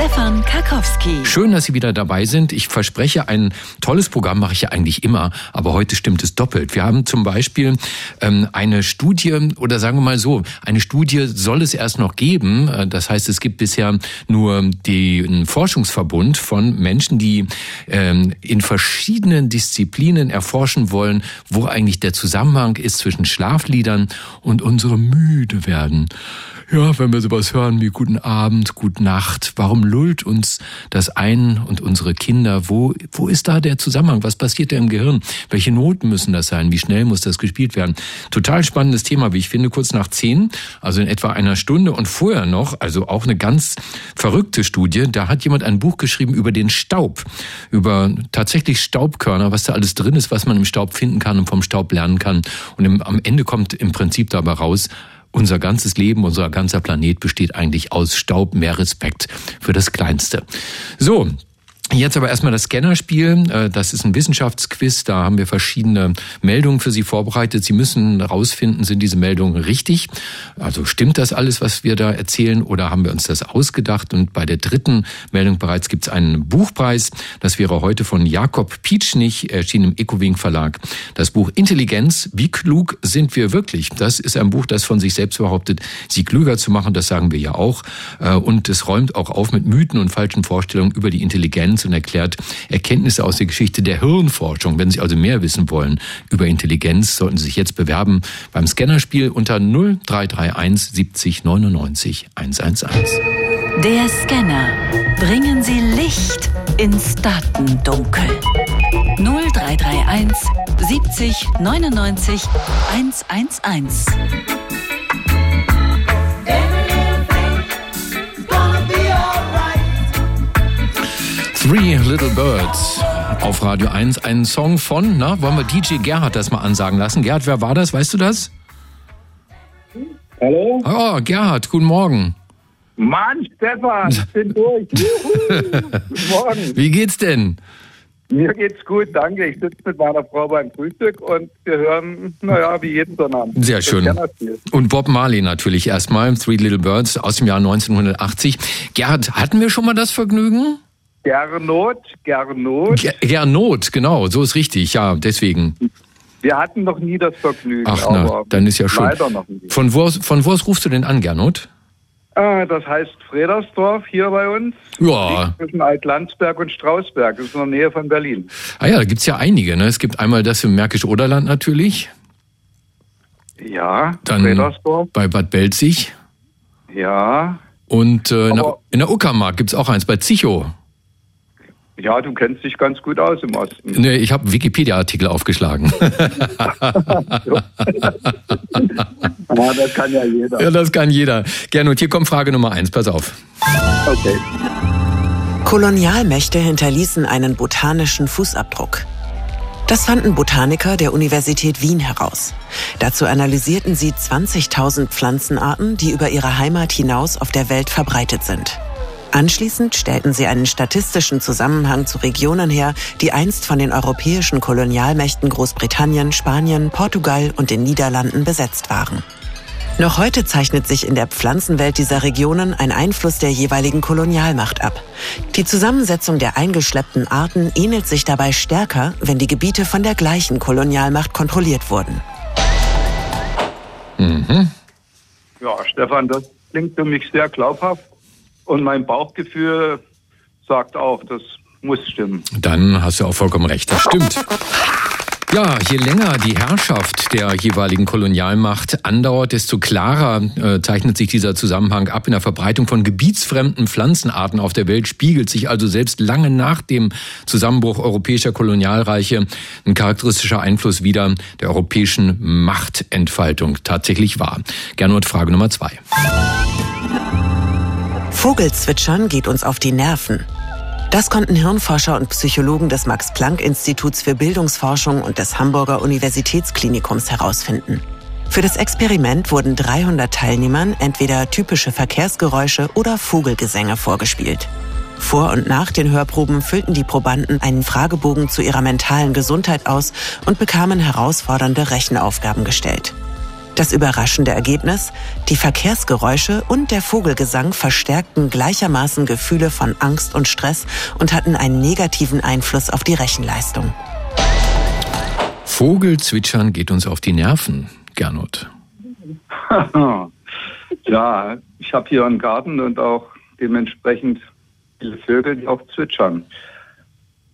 Stefan Karkowski. Schön, dass Sie wieder dabei sind. Ich verspreche, ein tolles Programm mache ich ja eigentlich immer, aber heute stimmt es doppelt. Wir haben zum Beispiel ähm, eine Studie, oder sagen wir mal so, eine Studie soll es erst noch geben. Äh, das heißt, es gibt bisher nur den Forschungsverbund von Menschen, die ähm, in verschiedenen Disziplinen erforschen wollen, wo eigentlich der Zusammenhang ist zwischen Schlafliedern und unserem müde werden ja, wenn wir sowas hören wie Guten Abend, Gute Nacht, warum lullt uns das ein und unsere Kinder? Wo, wo ist da der Zusammenhang? Was passiert da im Gehirn? Welche Noten müssen das sein? Wie schnell muss das gespielt werden? Total spannendes Thema, wie ich finde, kurz nach zehn, also in etwa einer Stunde und vorher noch, also auch eine ganz verrückte Studie. Da hat jemand ein Buch geschrieben über den Staub, über tatsächlich Staubkörner, was da alles drin ist, was man im Staub finden kann und vom Staub lernen kann. Und im, am Ende kommt im Prinzip dabei raus, unser ganzes Leben, unser ganzer Planet besteht eigentlich aus Staub. Mehr Respekt für das Kleinste. So, Jetzt aber erstmal das Scannerspiel. Äh, das ist ein Wissenschaftsquiz. Da haben wir verschiedene Meldungen für Sie vorbereitet. Sie müssen herausfinden, sind diese Meldungen richtig? Also stimmt das alles, was wir da erzählen, oder haben wir uns das ausgedacht? Und bei der dritten Meldung bereits gibt es einen Buchpreis. Das wäre heute von Jakob Pietschnich, erschienen im Ecowing Verlag. Das Buch Intelligenz. Wie klug sind wir wirklich? Das ist ein Buch, das von sich selbst behauptet, Sie klüger zu machen. Das sagen wir ja auch. Äh, und es räumt auch auf mit Mythen und falschen Vorstellungen über die Intelligenz und erklärt Erkenntnisse aus der Geschichte der Hirnforschung. Wenn Sie also mehr wissen wollen über Intelligenz, sollten Sie sich jetzt bewerben beim Scannerspiel unter 0331 70 99 111. Der Scanner. Bringen Sie Licht ins Datendunkel. 0331 70 99 111. Three Little Birds auf Radio 1. Ein Song von, na, wollen wir DJ Gerhard das mal ansagen lassen? Gerhard, wer war das? Weißt du das? Hallo? Oh, Gerhard, guten Morgen. Mann, Stefan, ich bin durch. guten Morgen. Wie geht's denn? Mir geht's gut, danke. Ich sitze mit meiner Frau beim Frühstück und wir hören, naja, wie jeden Sonnabend. Sehr schön. Und Bob Marley natürlich erstmal, Three Little Birds aus dem Jahr 1980. Gerhard, hatten wir schon mal das Vergnügen? Gernot, Gernot. Gernot, genau, so ist richtig, ja, deswegen. Wir hatten noch nie das Vergnügen. Ach, na, dann ist ja schon. Leider noch nie. Von wo, von wo aus rufst du denn an, Gernot? Ah, das heißt Fredersdorf hier bei uns. Ja. Zwischen Altlandsberg und Strausberg. Das ist in der Nähe von Berlin. Ah ja, da gibt's ja einige. Ne? Es gibt einmal das im Märkisch-Oderland natürlich. Ja, Dann Fredersdorf. Bei Bad Belzig. Ja. Und äh, in, der, in der Uckermark gibt's auch eins, bei Zichow. Ja, du kennst dich ganz gut aus im Osten. Nee, ich habe Wikipedia-Artikel aufgeschlagen. ja, das kann ja jeder. Ja, das kann jeder. Gerne. Und hier kommt Frage Nummer eins. Pass auf. Okay. Kolonialmächte hinterließen einen botanischen Fußabdruck. Das fanden Botaniker der Universität Wien heraus. Dazu analysierten sie 20.000 Pflanzenarten, die über ihre Heimat hinaus auf der Welt verbreitet sind. Anschließend stellten sie einen statistischen Zusammenhang zu Regionen her, die einst von den europäischen Kolonialmächten Großbritannien, Spanien, Portugal und den Niederlanden besetzt waren. Noch heute zeichnet sich in der Pflanzenwelt dieser Regionen ein Einfluss der jeweiligen Kolonialmacht ab. Die Zusammensetzung der eingeschleppten Arten ähnelt sich dabei stärker, wenn die Gebiete von der gleichen Kolonialmacht kontrolliert wurden. Mhm. Ja, Stefan, das klingt für mich sehr glaubhaft. Und mein Bauchgefühl sagt auch, das muss stimmen. Dann hast du auch vollkommen recht, das stimmt. Ja, je länger die Herrschaft der jeweiligen Kolonialmacht andauert, desto klarer äh, zeichnet sich dieser Zusammenhang ab. In der Verbreitung von gebietsfremden Pflanzenarten auf der Welt spiegelt sich also selbst lange nach dem Zusammenbruch europäischer Kolonialreiche ein charakteristischer Einfluss wieder der europäischen Machtentfaltung tatsächlich wahr. Gernot, Frage Nummer zwei. Vogelzwitschern geht uns auf die Nerven. Das konnten Hirnforscher und Psychologen des Max-Planck-Instituts für Bildungsforschung und des Hamburger Universitätsklinikums herausfinden. Für das Experiment wurden 300 Teilnehmern entweder typische Verkehrsgeräusche oder Vogelgesänge vorgespielt. Vor und nach den Hörproben füllten die Probanden einen Fragebogen zu ihrer mentalen Gesundheit aus und bekamen herausfordernde Rechenaufgaben gestellt. Das überraschende Ergebnis? Die Verkehrsgeräusche und der Vogelgesang verstärkten gleichermaßen Gefühle von Angst und Stress und hatten einen negativen Einfluss auf die Rechenleistung. Vogelzwitschern geht uns auf die Nerven, Gernot. ja, ich habe hier einen Garten und auch dementsprechend viele Vögel, die auch zwitschern.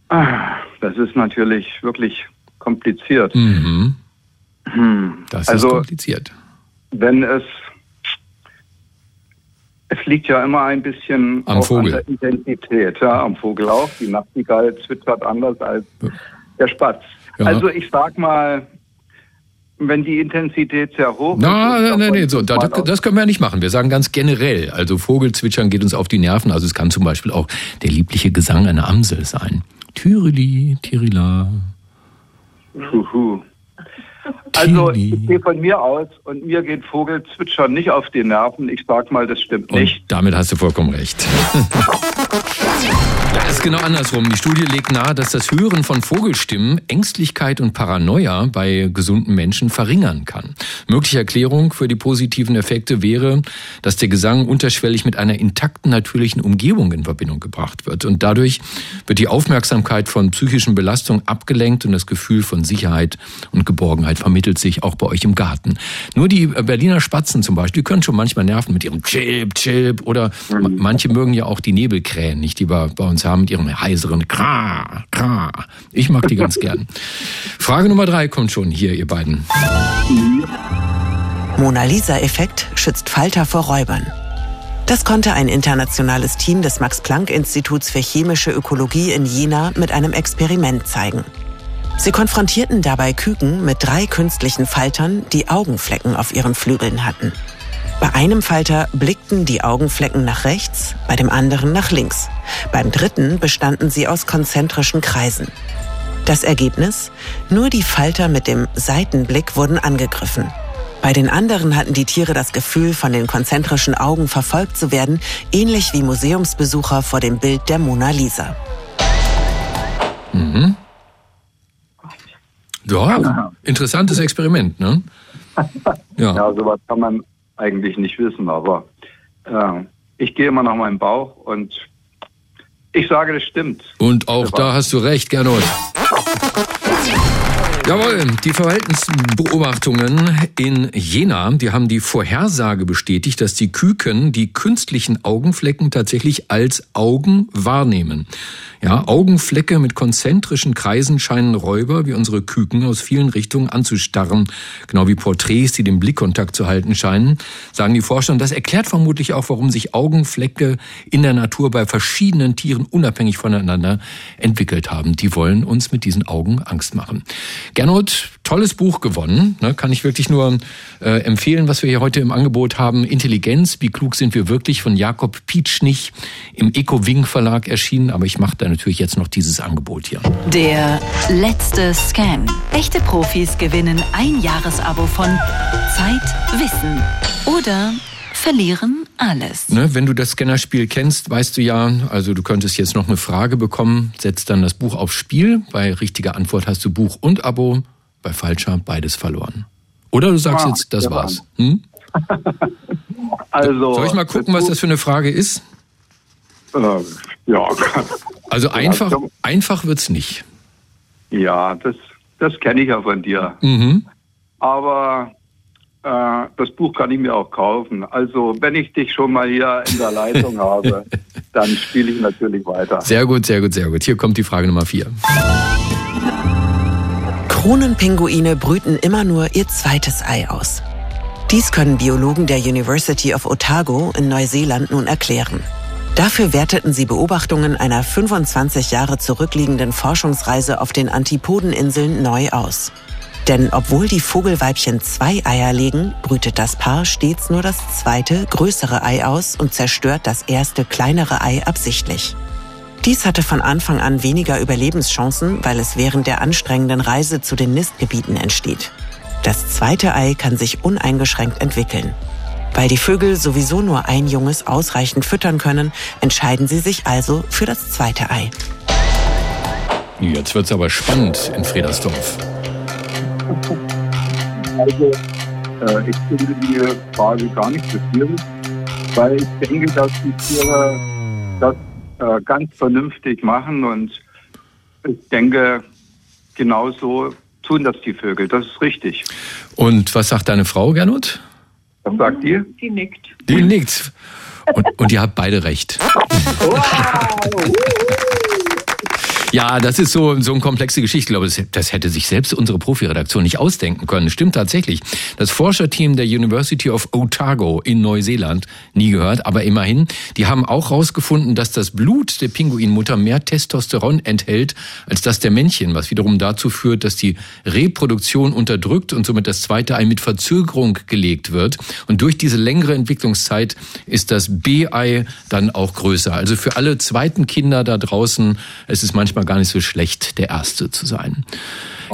Ah, das ist natürlich wirklich kompliziert. Mhm. Hm. Das also, ist kompliziert. Wenn es es liegt ja immer ein bisschen am Vogel. an der Intensität, ja, am Vogel auch. Die Nachtigall zwittert anders als der Spatz. Ja. Also ich sag mal, wenn die Intensität sehr hoch Na, ist. Nein, nein, so, das, das können wir ja nicht machen. Wir sagen ganz generell, also Vogelzwitschern geht uns auf die Nerven. Also es kann zum Beispiel auch der liebliche Gesang einer Amsel sein. Tyrili, Tirila. Huhu. Also ich gehe von mir aus und mir geht Vogelzwitschern nicht auf die Nerven. Ich sag mal, das stimmt nicht. Und damit hast du vollkommen recht. Ja, ist genau andersrum. Die Studie legt nahe, dass das Hören von Vogelstimmen Ängstlichkeit und Paranoia bei gesunden Menschen verringern kann. Mögliche Erklärung für die positiven Effekte wäre, dass der Gesang unterschwellig mit einer intakten natürlichen Umgebung in Verbindung gebracht wird. Und dadurch wird die Aufmerksamkeit von psychischen Belastungen abgelenkt und das Gefühl von Sicherheit und Geborgenheit vermittelt sich auch bei euch im Garten. Nur die Berliner Spatzen zum Beispiel, die können schon manchmal nerven mit ihrem Chip, Chip oder mhm. manche mögen ja auch die Nebelkrähen, nicht, die bei uns haben mit ihrem heiseren Kra, Kra. Ich mag die ganz gern. Frage Nummer drei kommt schon hier, ihr beiden. Mona Lisa-Effekt schützt Falter vor Räubern. Das konnte ein internationales Team des Max-Planck-Instituts für chemische Ökologie in Jena mit einem Experiment zeigen. Sie konfrontierten dabei Küken mit drei künstlichen Faltern, die Augenflecken auf ihren Flügeln hatten. Bei einem Falter blickten die Augenflecken nach rechts, bei dem anderen nach links. Beim dritten bestanden sie aus konzentrischen Kreisen. Das Ergebnis? Nur die Falter mit dem Seitenblick wurden angegriffen. Bei den anderen hatten die Tiere das Gefühl, von den konzentrischen Augen verfolgt zu werden, ähnlich wie Museumsbesucher vor dem Bild der Mona Lisa. Mhm. Ja, interessantes Experiment, ne? Ja, ja sowas kann man eigentlich nicht wissen, aber äh, ich gehe immer nach meinem Bauch und ich sage, das stimmt. Und auch da hast du recht, Gernot. Jawohl, die Verhaltensbeobachtungen in Jena, die haben die Vorhersage bestätigt, dass die Küken die künstlichen Augenflecken tatsächlich als Augen wahrnehmen. Ja, Augenflecke mit konzentrischen Kreisen scheinen Räuber wie unsere Küken aus vielen Richtungen anzustarren, genau wie Porträts, die den Blickkontakt zu halten scheinen, sagen die Forscher. Und das erklärt vermutlich auch, warum sich Augenflecke in der Natur bei verschiedenen Tieren unabhängig voneinander entwickelt haben. Die wollen uns mit diesen Augen Angst machen. Gernot, tolles Buch gewonnen, ne, kann ich wirklich nur äh, empfehlen, was wir hier heute im Angebot haben. Intelligenz, wie klug sind wir wirklich von Jakob Pietschnich im Eco-Wing Verlag erschienen, aber ich mache da natürlich jetzt noch dieses Angebot hier. Der letzte Scan. Echte Profis gewinnen ein Jahresabo von Zeit, Wissen oder verlieren alles. Ne, wenn du das Scannerspiel kennst, weißt du ja, also du könntest jetzt noch eine Frage bekommen, setzt dann das Buch aufs Spiel. Bei richtiger Antwort hast du Buch und Abo, bei falscher beides verloren. Oder du sagst ah, jetzt, das war's. Hm? also, Soll ich mal gucken, was das für eine Frage ist? Äh, ja. Also einfach, einfach wird's nicht. Ja, das, das kenne ich ja von dir. Mhm. Aber äh, das Buch kann ich mir auch kaufen. Also wenn ich dich schon mal hier in der Leitung habe, dann spiele ich natürlich weiter. Sehr gut, sehr gut, sehr gut. Hier kommt die Frage Nummer vier. Kronenpinguine brüten immer nur ihr zweites Ei aus. Dies können Biologen der University of Otago in Neuseeland nun erklären. Dafür werteten sie Beobachtungen einer 25 Jahre zurückliegenden Forschungsreise auf den Antipodeninseln neu aus. Denn obwohl die Vogelweibchen zwei Eier legen, brütet das Paar stets nur das zweite, größere Ei aus und zerstört das erste, kleinere Ei absichtlich. Dies hatte von Anfang an weniger Überlebenschancen, weil es während der anstrengenden Reise zu den Nistgebieten entsteht. Das zweite Ei kann sich uneingeschränkt entwickeln. Weil die Vögel sowieso nur ein Junges ausreichend füttern können, entscheiden sie sich also für das zweite Ei. Jetzt wird es aber spannend in Fredersdorf. Also, äh, ich finde die Frage gar nicht so schwierig, weil ich denke, dass die Tiere das äh, ganz vernünftig machen und ich denke, genauso tun das die Vögel. Das ist richtig. Und was sagt deine Frau, Gernot? Was sagt die? Die nickt. Die nickt. Und, und ihr habt beide recht. Wow. Ja, das ist so, so eine komplexe Geschichte. Ich glaube, das, das hätte sich selbst unsere Profiredaktion nicht ausdenken können. Stimmt tatsächlich. Das Forscherteam der University of Otago in Neuseeland, nie gehört, aber immerhin, die haben auch herausgefunden, dass das Blut der Pinguinmutter mehr Testosteron enthält als das der Männchen, was wiederum dazu führt, dass die Reproduktion unterdrückt und somit das zweite Ei mit Verzögerung gelegt wird. Und durch diese längere Entwicklungszeit ist das B-Ei dann auch größer. Also für alle zweiten Kinder da draußen, es ist manchmal gar nicht so schlecht, der Erste zu sein.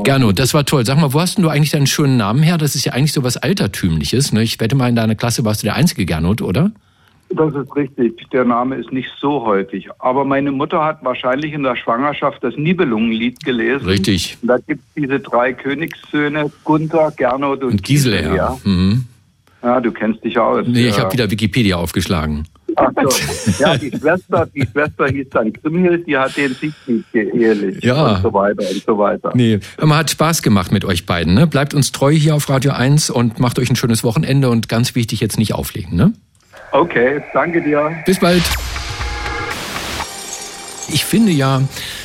Gernot, das war toll. Sag mal, wo hast denn du eigentlich deinen schönen Namen her? Das ist ja eigentlich so was Altertümliches. Ne? Ich wette mal, in deiner Klasse warst du der einzige Gernot, oder? Das ist richtig. Der Name ist nicht so häufig. Aber meine Mutter hat wahrscheinlich in der Schwangerschaft das Nibelungenlied gelesen. Richtig. Und da gibt es diese drei Königssöhne, Gunther, Gernot und, und Gisela. Ja. Mhm. ja, du kennst dich aus. Nee, ich habe wieder Wikipedia aufgeschlagen. Ach so. Ja, die Schwester, die Schwester hieß dann Grimhild, die hat den Siegfried geehelicht ja. und so weiter und so weiter. Nee, man hat Spaß gemacht mit euch beiden. Ne? Bleibt uns treu hier auf Radio 1 und macht euch ein schönes Wochenende und ganz wichtig, jetzt nicht auflegen. Ne? Okay, danke dir. Bis bald. Ich finde ja,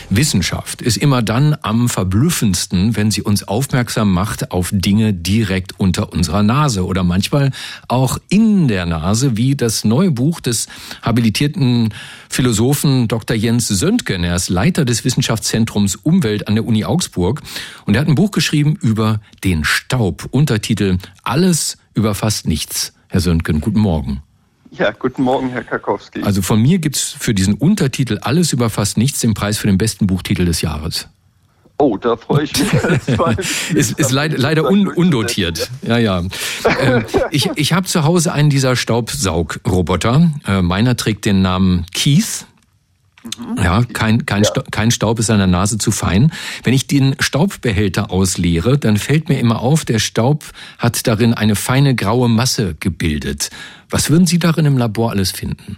Wissenschaft ist immer dann am verblüffendsten, wenn sie uns aufmerksam macht auf Dinge direkt unter unserer Nase oder manchmal auch in der Nase, wie das neue Buch des habilitierten Philosophen Dr. Jens Söntgen. Er ist Leiter des Wissenschaftszentrums Umwelt an der Uni Augsburg und er hat ein Buch geschrieben über den Staub. Untertitel Alles über fast nichts. Herr Söntgen, guten Morgen. Ja, guten Morgen, Herr Karkowski. Also von mir gibt's für diesen Untertitel Alles über fast nichts den Preis für den besten Buchtitel des Jahres. Oh, da freue ich mich. ist, ist leider, leider un, undotiert. Ja, ja. Äh, ich ich habe zu Hause einen dieser Staubsaugroboter. Äh, meiner trägt den Namen Keith. Mhm. Ja, kein, kein, ja. kein Staub ist an der Nase zu fein. Wenn ich den Staubbehälter ausleere, dann fällt mir immer auf, der Staub hat darin eine feine graue Masse gebildet. Was würden Sie darin im Labor alles finden?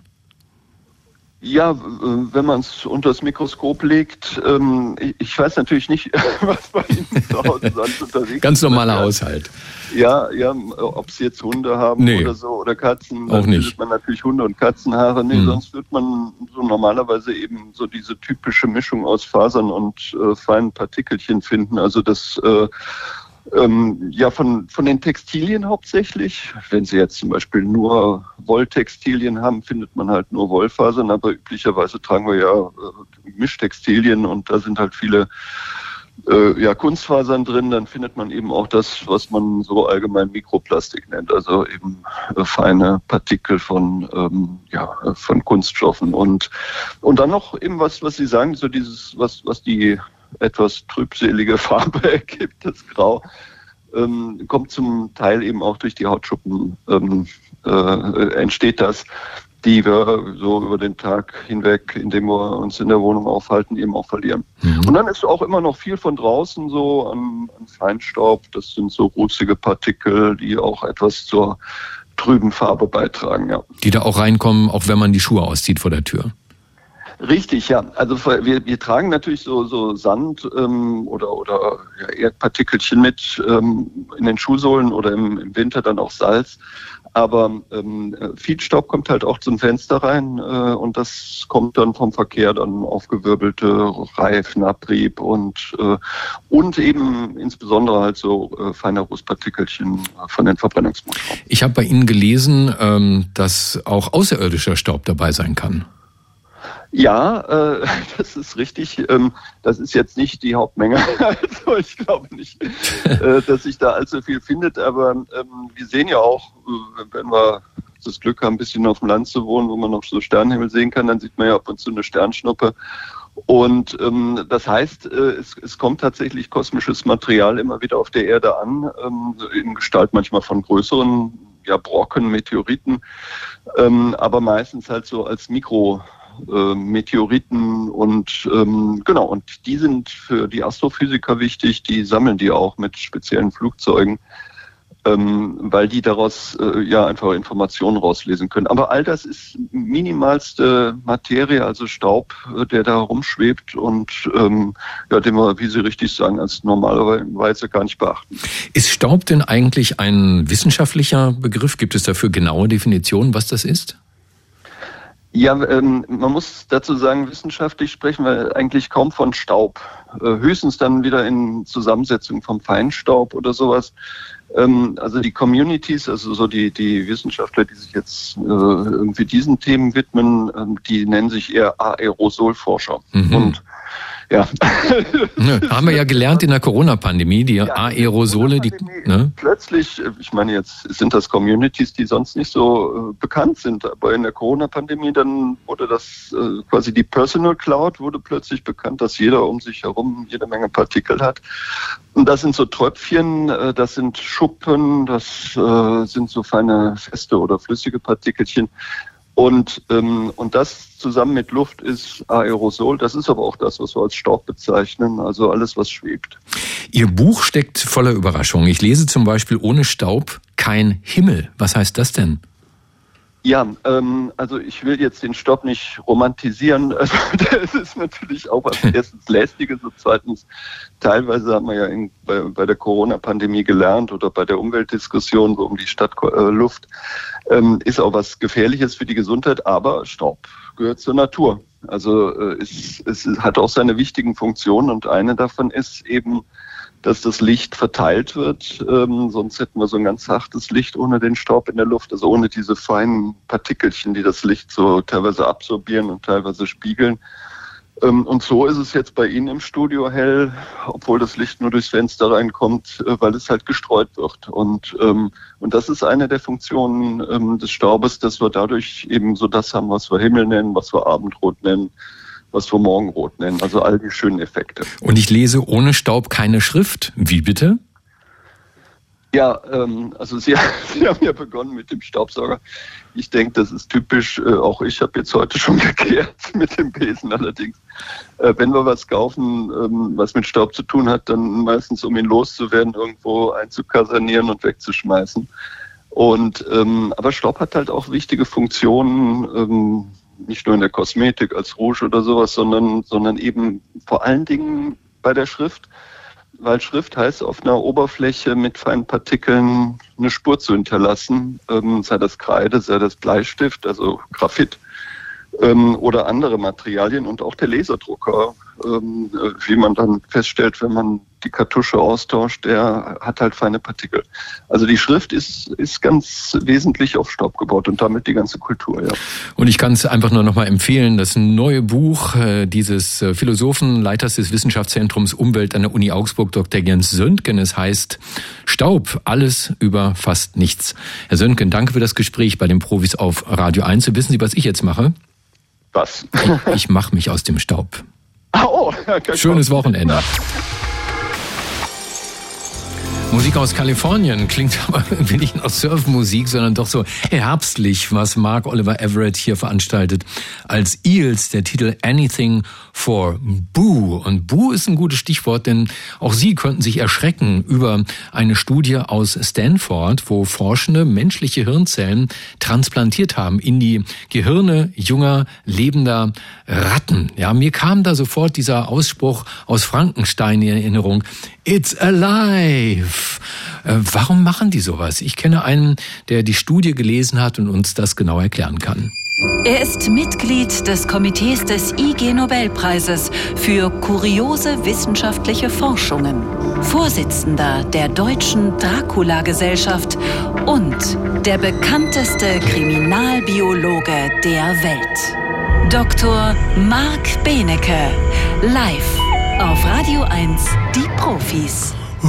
Ja, wenn man es unter das Mikroskop legt, ähm, ich weiß natürlich nicht, was bei Ihnen zu Hause sonst unterwegs ist. Ganz normaler Haushalt. Ja, ja, ob Sie jetzt Hunde haben nee, oder so oder Katzen, auch nicht. man natürlich Hunde und Katzenhaare. Nee, mhm. sonst wird man so normalerweise eben so diese typische Mischung aus Fasern und äh, feinen Partikelchen finden. Also das äh, ähm, ja, von, von den Textilien hauptsächlich. Wenn Sie jetzt zum Beispiel nur Wolltextilien haben, findet man halt nur Wollfasern, aber üblicherweise tragen wir ja äh, Mischtextilien und da sind halt viele äh, ja, Kunstfasern drin. Dann findet man eben auch das, was man so allgemein Mikroplastik nennt, also eben äh, feine Partikel von, ähm, ja, von Kunststoffen. Und, und dann noch eben was, was Sie sagen, so dieses, was, was die etwas trübselige Farbe ergibt, das Grau, ähm, kommt zum Teil eben auch durch die Hautschuppen, ähm, äh, entsteht das, die wir so über den Tag hinweg, indem wir uns in der Wohnung aufhalten, eben auch verlieren. Mhm. Und dann ist auch immer noch viel von draußen so an, an Feinstaub, das sind so rußige Partikel, die auch etwas zur trüben Farbe beitragen, ja. Die da auch reinkommen, auch wenn man die Schuhe auszieht vor der Tür. Richtig, ja. Also wir, wir tragen natürlich so, so Sand ähm, oder, oder ja, Erdpartikelchen mit ähm, in den Schuhsohlen oder im, im Winter dann auch Salz. Aber ähm, viel Staub kommt halt auch zum Fenster rein äh, und das kommt dann vom Verkehr dann aufgewirbelte Reifenabrieb und äh, und eben insbesondere halt so äh, feine Rußpartikelchen von den Verbrennungsmotoren. Ich habe bei Ihnen gelesen, ähm, dass auch außerirdischer Staub dabei sein kann. Ja, äh, das ist richtig. Ähm, das ist jetzt nicht die Hauptmenge. Also ich glaube nicht, äh, dass sich da allzu viel findet. Aber ähm, wir sehen ja auch, äh, wenn wir das Glück haben, ein bisschen auf dem Land zu wohnen, wo man noch so Sternenhimmel sehen kann, dann sieht man ja ab und zu eine Sternschnuppe. Und ähm, das heißt, äh, es, es kommt tatsächlich kosmisches Material immer wieder auf der Erde an, ähm, in Gestalt manchmal von größeren ja, Brocken, Meteoriten, ähm, aber meistens halt so als Mikro. Äh, Meteoriten und ähm, genau, und die sind für die Astrophysiker wichtig, die sammeln die auch mit speziellen Flugzeugen ähm, weil die daraus äh, ja einfach Informationen rauslesen können. Aber all das ist minimalste Materie, also Staub, äh, der da rumschwebt und ähm, ja, den wir, wie Sie richtig sagen, als normalerweise gar nicht beachten. Ist Staub denn eigentlich ein wissenschaftlicher Begriff? Gibt es dafür genaue Definitionen, was das ist? Ja, ähm, man muss dazu sagen, wissenschaftlich sprechen wir eigentlich kaum von Staub. Äh, höchstens dann wieder in Zusammensetzung vom Feinstaub oder sowas. Ähm, also die Communities, also so die, die Wissenschaftler, die sich jetzt äh, irgendwie diesen Themen widmen, äh, die nennen sich eher Aerosolforscher. Mhm. Und ja. Ne, haben wir ja gelernt in der Corona-Pandemie, die ja, Aerosole, die. Ne? Plötzlich, ich meine, jetzt sind das Communities, die sonst nicht so äh, bekannt sind, aber in der Corona-Pandemie dann wurde das äh, quasi die Personal Cloud wurde plötzlich bekannt, dass jeder um sich herum jede Menge Partikel hat. Und das sind so Tröpfchen, äh, das sind Schuppen, das äh, sind so feine feste oder flüssige Partikelchen. Und, ähm, und das zusammen mit Luft ist Aerosol. Das ist aber auch das, was wir als Staub bezeichnen, also alles, was schwebt. Ihr Buch steckt voller Überraschungen. Ich lese zum Beispiel ohne Staub kein Himmel. Was heißt das denn? Ja, ähm, also ich will jetzt den Stopp nicht romantisieren. Also, das ist natürlich auch was erstens lästiges und zweitens teilweise haben wir ja in, bei, bei, der Corona-Pandemie gelernt oder bei der Umweltdiskussion so um die Stadtluft äh, ähm, ist auch was Gefährliches für die Gesundheit. Aber Staub gehört zur Natur. Also äh, es, es hat auch seine wichtigen Funktionen und eine davon ist eben dass das Licht verteilt wird. Ähm, sonst hätten wir so ein ganz hartes Licht ohne den Staub in der Luft, also ohne diese feinen Partikelchen, die das Licht so teilweise absorbieren und teilweise spiegeln. Ähm, und so ist es jetzt bei Ihnen im Studio hell, obwohl das Licht nur durchs Fenster reinkommt, äh, weil es halt gestreut wird. Und, ähm, und das ist eine der Funktionen ähm, des Staubes, dass wir dadurch eben so das haben, was wir Himmel nennen, was wir Abendrot nennen was wir Morgenrot nennen. Also all die schönen Effekte. Und ich lese ohne Staub keine Schrift. Wie bitte? Ja, ähm, also Sie, Sie haben ja begonnen mit dem Staubsauger. Ich denke, das ist typisch. Äh, auch ich habe jetzt heute schon gekehrt mit dem Besen allerdings. Äh, wenn wir was kaufen, ähm, was mit Staub zu tun hat, dann meistens, um ihn loszuwerden, irgendwo einzukasernieren und wegzuschmeißen. Und ähm, aber Staub hat halt auch wichtige Funktionen. Ähm, nicht nur in der Kosmetik als Rouge oder sowas, sondern, sondern eben vor allen Dingen bei der Schrift, weil Schrift heißt, auf einer Oberfläche mit feinen Partikeln eine Spur zu hinterlassen, ähm, sei das Kreide, sei das Bleistift, also Graphit ähm, oder andere Materialien und auch der Laserdrucker, ähm, wie man dann feststellt, wenn man die Kartusche austauscht, der hat halt feine Partikel. Also die Schrift ist, ist ganz wesentlich auf Staub gebaut und damit die ganze Kultur, ja. Und ich kann es einfach nur nochmal empfehlen, das neue Buch äh, dieses äh, Philosophen, Leiters des Wissenschaftszentrums Umwelt an der Uni Augsburg, Dr. Jens Söntgen. Es heißt Staub, alles über fast nichts. Herr Söntgen, danke für das Gespräch bei den Profis auf Radio 1. Wissen Sie, was ich jetzt mache? Was? ich, mache mich aus dem Staub. Oh, Schönes Wochenende. Musik aus Kalifornien klingt aber irgendwie nicht nach Surfmusik, sondern doch so herbstlich, was Mark Oliver Everett hier veranstaltet als Eels, der Titel Anything for Boo. Und Boo ist ein gutes Stichwort, denn auch Sie könnten sich erschrecken über eine Studie aus Stanford, wo Forschende menschliche Hirnzellen transplantiert haben in die Gehirne junger, lebender Ratten. Ja, mir kam da sofort dieser Ausspruch aus Frankenstein in Erinnerung. It's alive. Äh, warum machen die sowas? Ich kenne einen, der die Studie gelesen hat und uns das genau erklären kann. Er ist Mitglied des Komitees des IG Nobelpreises für kuriose wissenschaftliche Forschungen, Vorsitzender der Deutschen Dracula-Gesellschaft und der bekannteste Kriminalbiologe der Welt. Dr. Marc Benecke, live auf Radio 1, die Profis. Oh,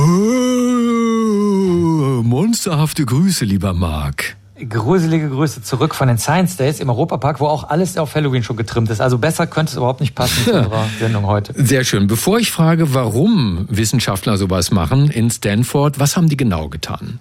monsterhafte Grüße, lieber Marc. Gruselige Grüße zurück von den Science Days im Europapark, wo auch alles auf Halloween schon getrimmt ist. Also besser könnte es überhaupt nicht passen zu unserer Sendung heute. Sehr schön. Bevor ich frage, warum Wissenschaftler sowas machen in Stanford, was haben die genau getan?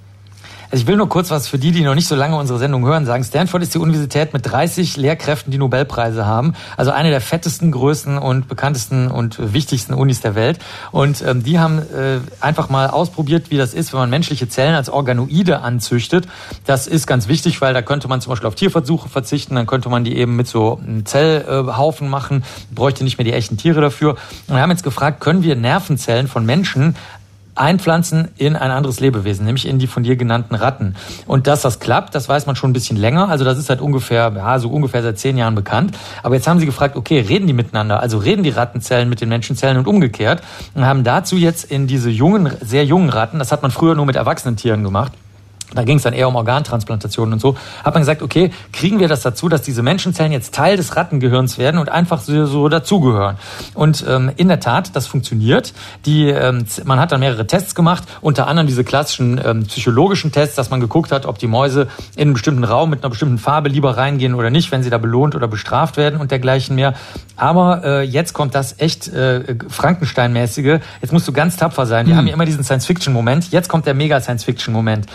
Also ich will nur kurz was für die, die noch nicht so lange unsere Sendung hören, sagen. Stanford ist die Universität mit 30 Lehrkräften, die Nobelpreise haben. Also eine der fettesten, größten und bekanntesten und wichtigsten Unis der Welt. Und ähm, die haben äh, einfach mal ausprobiert, wie das ist, wenn man menschliche Zellen als Organoide anzüchtet. Das ist ganz wichtig, weil da könnte man zum Beispiel auf Tierversuche verzichten, dann könnte man die eben mit so einem Zellhaufen machen, bräuchte nicht mehr die echten Tiere dafür. Und wir haben jetzt gefragt, können wir Nervenzellen von Menschen einpflanzen in ein anderes Lebewesen, nämlich in die von dir genannten Ratten. Und dass das klappt, das weiß man schon ein bisschen länger. Also das ist seit ungefähr, ja, so ungefähr seit zehn Jahren bekannt. Aber jetzt haben sie gefragt, okay, reden die miteinander? Also reden die Rattenzellen mit den Menschenzellen und umgekehrt? Und haben dazu jetzt in diese jungen, sehr jungen Ratten, das hat man früher nur mit erwachsenen Tieren gemacht, da ging es dann eher um Organtransplantationen und so, hat man gesagt, okay, kriegen wir das dazu, dass diese Menschenzellen jetzt Teil des Rattengehirns werden und einfach so, so dazugehören. Und ähm, in der Tat, das funktioniert. Die, ähm, man hat dann mehrere Tests gemacht, unter anderem diese klassischen ähm, psychologischen Tests, dass man geguckt hat, ob die Mäuse in einen bestimmten Raum mit einer bestimmten Farbe lieber reingehen oder nicht, wenn sie da belohnt oder bestraft werden und dergleichen mehr. Aber äh, jetzt kommt das echt äh, Frankenstein-mäßige. Jetzt musst du ganz tapfer sein. Wir hm. haben ja immer diesen Science-Fiction-Moment. Jetzt kommt der Mega-Science-Fiction-Moment.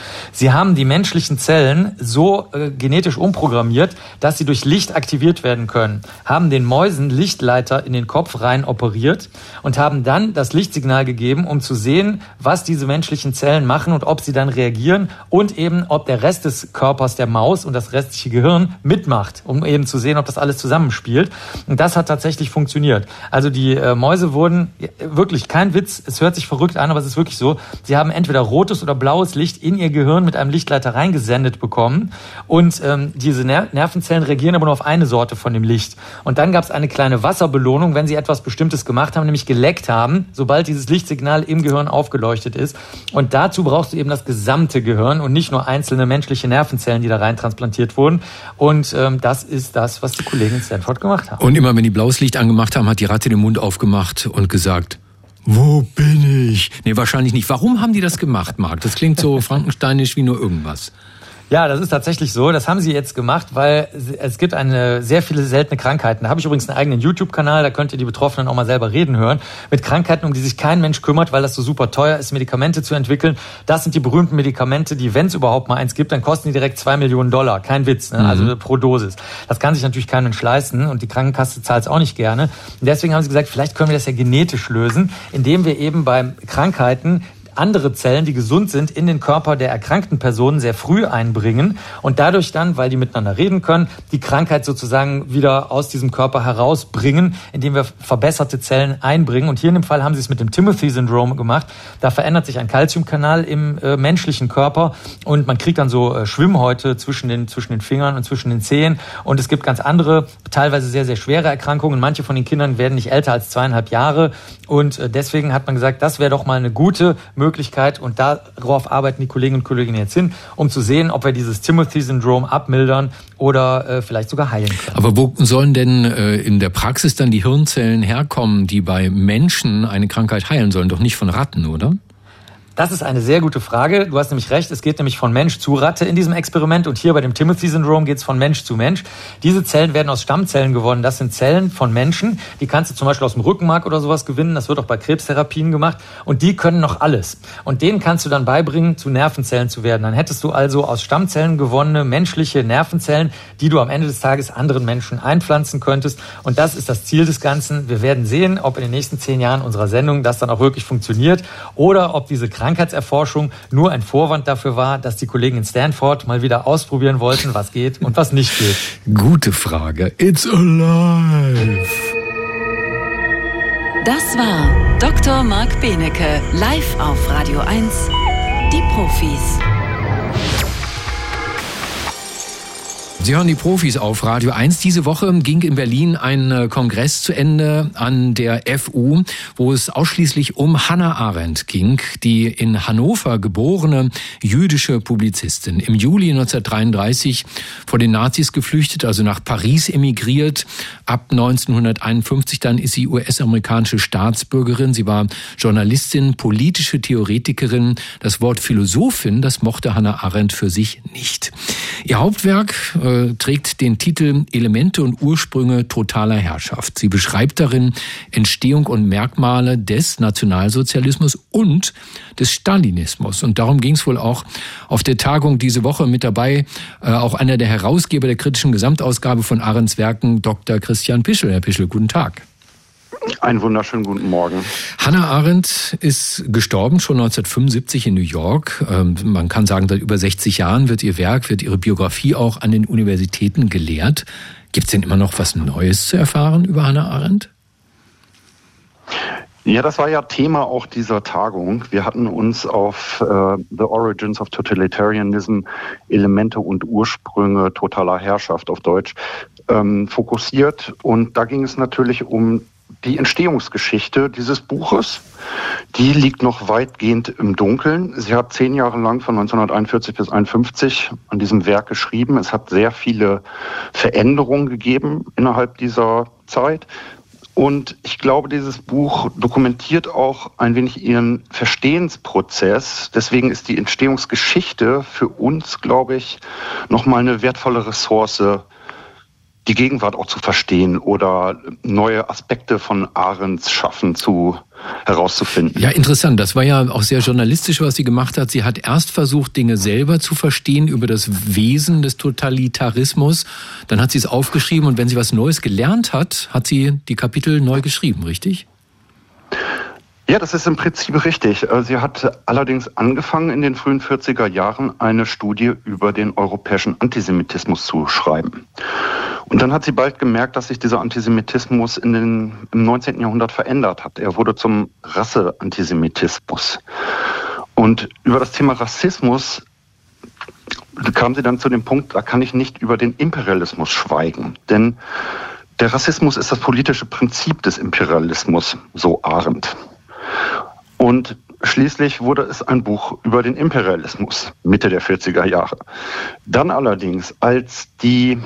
Sie haben die menschlichen Zellen so äh, genetisch umprogrammiert, dass sie durch Licht aktiviert werden können. Haben den Mäusen Lichtleiter in den Kopf rein operiert und haben dann das Lichtsignal gegeben, um zu sehen, was diese menschlichen Zellen machen und ob sie dann reagieren und eben, ob der Rest des Körpers der Maus und das restliche Gehirn mitmacht, um eben zu sehen, ob das alles zusammenspielt. Und das hat tatsächlich funktioniert. Also die äh, Mäuse wurden wirklich kein Witz, es hört sich verrückt an, aber es ist wirklich so. Sie haben entweder rotes oder blaues Licht in ihr Gehirn mit mit einem Lichtleiter reingesendet bekommen und ähm, diese Ner Nervenzellen reagieren aber nur auf eine Sorte von dem Licht. Und dann gab es eine kleine Wasserbelohnung, wenn sie etwas Bestimmtes gemacht haben, nämlich geleckt haben, sobald dieses Lichtsignal im Gehirn aufgeleuchtet ist. Und dazu brauchst du eben das gesamte Gehirn und nicht nur einzelne menschliche Nervenzellen, die da rein transplantiert wurden. Und ähm, das ist das, was die Kollegen in Stanford gemacht haben. Und immer wenn die blaues Licht angemacht haben, hat die Ratte den Mund aufgemacht und gesagt, wo bin ich? Nee, wahrscheinlich nicht. Warum haben die das gemacht, Marc? Das klingt so frankensteinisch wie nur irgendwas. Ja, das ist tatsächlich so. Das haben sie jetzt gemacht, weil es gibt eine sehr viele seltene Krankheiten. Da habe ich übrigens einen eigenen YouTube-Kanal, da könnt ihr die Betroffenen auch mal selber reden hören. Mit Krankheiten, um die sich kein Mensch kümmert, weil das so super teuer ist, Medikamente zu entwickeln. Das sind die berühmten Medikamente, die, wenn es überhaupt mal eins gibt, dann kosten die direkt zwei Millionen Dollar. Kein Witz, ne? also mhm. pro Dosis. Das kann sich natürlich kein Mensch leisten und die Krankenkasse zahlt es auch nicht gerne. Und deswegen haben sie gesagt, vielleicht können wir das ja genetisch lösen, indem wir eben bei Krankheiten andere Zellen, die gesund sind, in den Körper der erkrankten Person sehr früh einbringen und dadurch dann, weil die miteinander reden können, die Krankheit sozusagen wieder aus diesem Körper herausbringen, indem wir verbesserte Zellen einbringen. Und hier in dem Fall haben sie es mit dem Timothy-Syndrom gemacht. Da verändert sich ein Calciumkanal im äh, menschlichen Körper und man kriegt dann so äh, Schwimmhäute zwischen den, zwischen den Fingern und zwischen den Zehen. Und es gibt ganz andere, teilweise sehr, sehr schwere Erkrankungen. Manche von den Kindern werden nicht älter als zweieinhalb Jahre. Und äh, deswegen hat man gesagt, das wäre doch mal eine gute Möglichkeit, Möglichkeit und darauf arbeiten die Kolleginnen und Kollegen jetzt hin, um zu sehen, ob wir dieses Timothy-Syndrom abmildern oder äh, vielleicht sogar heilen können. Aber wo sollen denn äh, in der Praxis dann die Hirnzellen herkommen, die bei Menschen eine Krankheit heilen sollen? Doch nicht von Ratten, oder? Das ist eine sehr gute Frage. Du hast nämlich recht, es geht nämlich von Mensch zu Ratte in diesem Experiment und hier bei dem Timothy-Syndrom geht es von Mensch zu Mensch. Diese Zellen werden aus Stammzellen gewonnen. Das sind Zellen von Menschen, die kannst du zum Beispiel aus dem Rückenmark oder sowas gewinnen. Das wird auch bei Krebstherapien gemacht und die können noch alles. Und denen kannst du dann beibringen, zu Nervenzellen zu werden. Dann hättest du also aus Stammzellen gewonnene menschliche Nervenzellen, die du am Ende des Tages anderen Menschen einpflanzen könntest. Und das ist das Ziel des Ganzen. Wir werden sehen, ob in den nächsten zehn Jahren unserer Sendung das dann auch wirklich funktioniert oder ob diese Krankheitserforschung nur ein Vorwand dafür war, dass die Kollegen in Stanford mal wieder ausprobieren wollten, was geht und was nicht geht? Gute Frage. It's alive. Das war Dr. Marc Benecke live auf Radio 1. Die Profis. Sie hören die Profis auf Radio 1. Diese Woche ging in Berlin ein äh, Kongress zu Ende an der FU, wo es ausschließlich um Hannah Arendt ging, die in Hannover geborene jüdische Publizistin. Im Juli 1933 vor den Nazis geflüchtet, also nach Paris emigriert. Ab 1951 dann ist sie US-amerikanische Staatsbürgerin. Sie war Journalistin, politische Theoretikerin. Das Wort Philosophin, das mochte Hannah Arendt für sich nicht. Ihr Hauptwerk äh, trägt den Titel Elemente und Ursprünge totaler Herrschaft. Sie beschreibt darin Entstehung und Merkmale des Nationalsozialismus und des Stalinismus. Und darum ging es wohl auch auf der Tagung diese Woche mit dabei, äh, auch einer der Herausgeber der kritischen Gesamtausgabe von Arends Werken, Dr. Christian Pischel. Herr Pischel, guten Tag. Einen wunderschönen guten Morgen. Hannah Arendt ist gestorben schon 1975 in New York. Ähm, man kann sagen, seit über 60 Jahren wird ihr Werk, wird ihre Biografie auch an den Universitäten gelehrt. Gibt es denn immer noch was Neues zu erfahren über Hannah Arendt? Ja, das war ja Thema auch dieser Tagung. Wir hatten uns auf äh, The Origins of Totalitarianism, Elemente und Ursprünge totaler Herrschaft auf Deutsch ähm, fokussiert. Und da ging es natürlich um die Entstehungsgeschichte dieses Buches, die liegt noch weitgehend im Dunkeln. Sie hat zehn Jahre lang von 1941 bis 1951 an diesem Werk geschrieben. Es hat sehr viele Veränderungen gegeben innerhalb dieser Zeit. Und ich glaube, dieses Buch dokumentiert auch ein wenig ihren Verstehensprozess. Deswegen ist die Entstehungsgeschichte für uns, glaube ich, nochmal eine wertvolle Ressource die Gegenwart auch zu verstehen oder neue Aspekte von Ahrens Schaffen zu herauszufinden. Ja, interessant. Das war ja auch sehr journalistisch, was sie gemacht hat. Sie hat erst versucht, Dinge selber zu verstehen über das Wesen des Totalitarismus. Dann hat sie es aufgeschrieben und wenn sie was Neues gelernt hat, hat sie die Kapitel neu geschrieben, richtig? Ja, das ist im Prinzip richtig. Äh, sie hat allerdings angefangen, in den frühen 40er Jahren eine Studie über den europäischen Antisemitismus zu schreiben. Und dann hat sie bald gemerkt, dass sich dieser Antisemitismus in den, im 19. Jahrhundert verändert hat. Er wurde zum Rasseantisemitismus. Und über das Thema Rassismus kam sie dann zu dem Punkt, da kann ich nicht über den Imperialismus schweigen. Denn der Rassismus ist das politische Prinzip des Imperialismus, so Arendt. Und schließlich wurde es ein Buch über den Imperialismus, Mitte der 40er Jahre. Dann allerdings, als die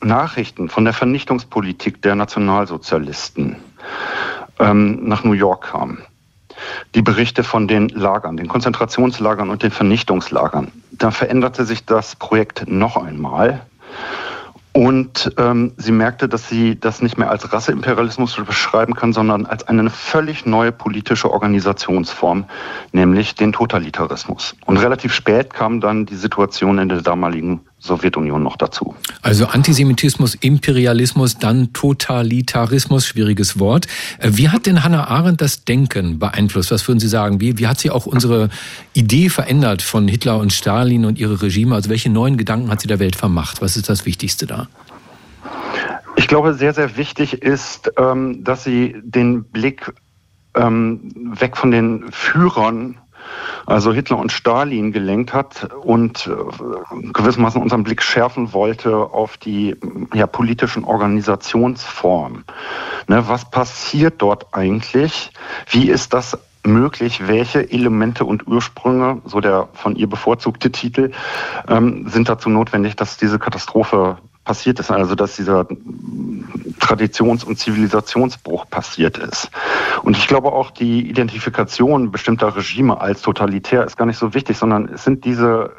Nachrichten von der Vernichtungspolitik der Nationalsozialisten ähm, nach New York kamen, die Berichte von den Lagern, den Konzentrationslagern und den Vernichtungslagern, da veränderte sich das Projekt noch einmal. Und ähm, sie merkte, dass sie das nicht mehr als Rasseimperialismus beschreiben kann, sondern als eine völlig neue politische Organisationsform, nämlich den Totalitarismus. Und relativ spät kam dann die Situation in der damaligen Sowjetunion noch dazu. Also Antisemitismus, Imperialismus, dann Totalitarismus, schwieriges Wort. Äh, wie hat denn Hannah Arendt das Denken beeinflusst? Was würden Sie sagen? Wie, wie hat sie auch unsere Idee verändert von Hitler und Stalin und ihre Regime? Also welche neuen Gedanken hat sie der Welt vermacht? Was ist das Wichtigste da? Ich glaube, sehr, sehr wichtig ist, ähm, dass sie den Blick ähm, weg von den Führern also Hitler und Stalin gelenkt hat und äh, gewissermaßen unseren Blick schärfen wollte auf die ja, politischen Organisationsformen. Ne, was passiert dort eigentlich? Wie ist das möglich, welche Elemente und Ursprünge, so der von ihr bevorzugte Titel, ähm, sind dazu notwendig, dass diese Katastrophe passiert ist, also dass dieser Traditions- und Zivilisationsbruch passiert ist. Und ich glaube auch die Identifikation bestimmter Regime als totalitär ist gar nicht so wichtig, sondern es sind diese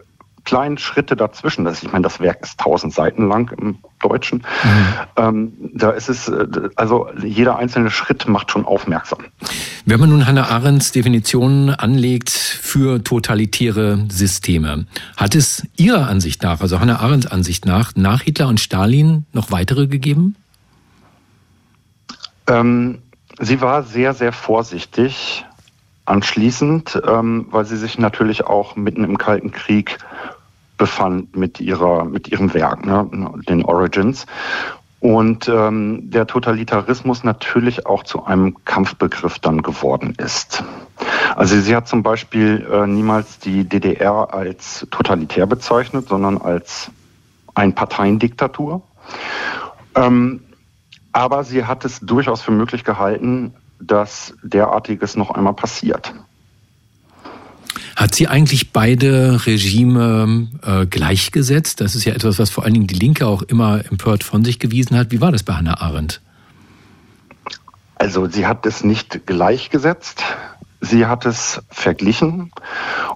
kleinen Schritte dazwischen. Das, ich meine, das Werk ist tausend Seiten lang im Deutschen. Mhm. Ähm, da ist es, äh, also jeder einzelne Schritt macht schon aufmerksam. Wenn man nun Hannah Arendts Definition anlegt für totalitäre Systeme, hat es Ihrer Ansicht nach, also Hannah Arendts Ansicht nach, nach Hitler und Stalin noch weitere gegeben? Ähm, sie war sehr, sehr vorsichtig anschließend, ähm, weil sie sich natürlich auch mitten im Kalten Krieg befand mit ihrer mit ihrem Werk, ne, den Origins. Und ähm, der Totalitarismus natürlich auch zu einem Kampfbegriff dann geworden ist. Also sie hat zum Beispiel äh, niemals die DDR als totalitär bezeichnet, sondern als Einparteiendiktatur. Ähm, aber sie hat es durchaus für möglich gehalten, dass derartiges noch einmal passiert. Hat sie eigentlich beide Regime äh, gleichgesetzt? Das ist ja etwas, was vor allen Dingen die Linke auch immer empört von sich gewiesen hat. Wie war das bei Hannah Arendt? Also sie hat es nicht gleichgesetzt. Sie hat es verglichen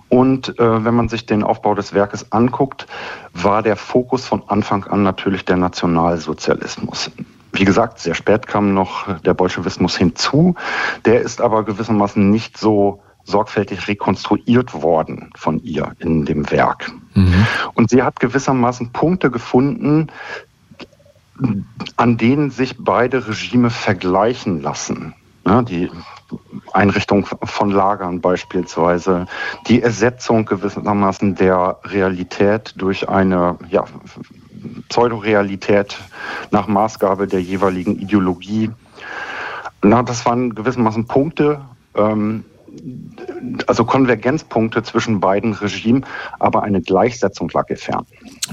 und äh, wenn man sich den Aufbau des Werkes anguckt, war der Fokus von Anfang an natürlich der Nationalsozialismus. Wie gesagt, sehr spät kam noch der Bolschewismus hinzu. Der ist aber gewissermaßen nicht so sorgfältig rekonstruiert worden von ihr in dem Werk. Mhm. Und sie hat gewissermaßen Punkte gefunden, an denen sich beide Regime vergleichen lassen. Ja, die Einrichtung von Lagern beispielsweise, die Ersetzung gewissermaßen der Realität durch eine ja, Pseudorealität nach Maßgabe der jeweiligen Ideologie. Na, das waren gewissermaßen Punkte, ähm, also Konvergenzpunkte zwischen beiden Regimen, aber eine Gleichsetzung lag ihr fern.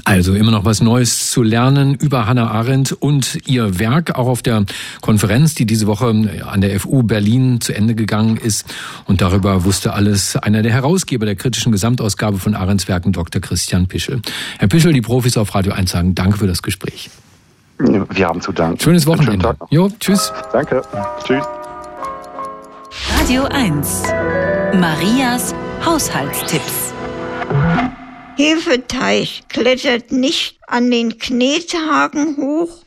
Also immer noch was Neues zu lernen über Hannah Arendt und ihr Werk, auch auf der Konferenz, die diese Woche an der FU Berlin zu Ende gegangen ist. Und darüber wusste alles einer der Herausgeber der kritischen Gesamtausgabe von Arendts Werken, Dr. Christian Pischel. Herr Pischel, die Profis auf Radio 1 sagen Danke für das Gespräch. Wir haben zu danken. Schönes Wochenende. Jo, tschüss. Danke. Tschüss. Radio 1. Marias Haushaltstipps. Hefeteig klettert nicht an den Knethaken hoch,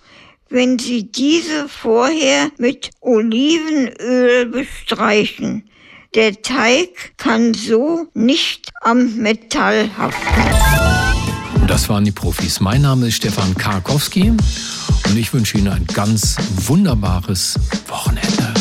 wenn Sie diese vorher mit Olivenöl bestreichen. Der Teig kann so nicht am Metall haften. Das waren die Profis. Mein Name ist Stefan Karkowski und ich wünsche Ihnen ein ganz wunderbares Wochenende.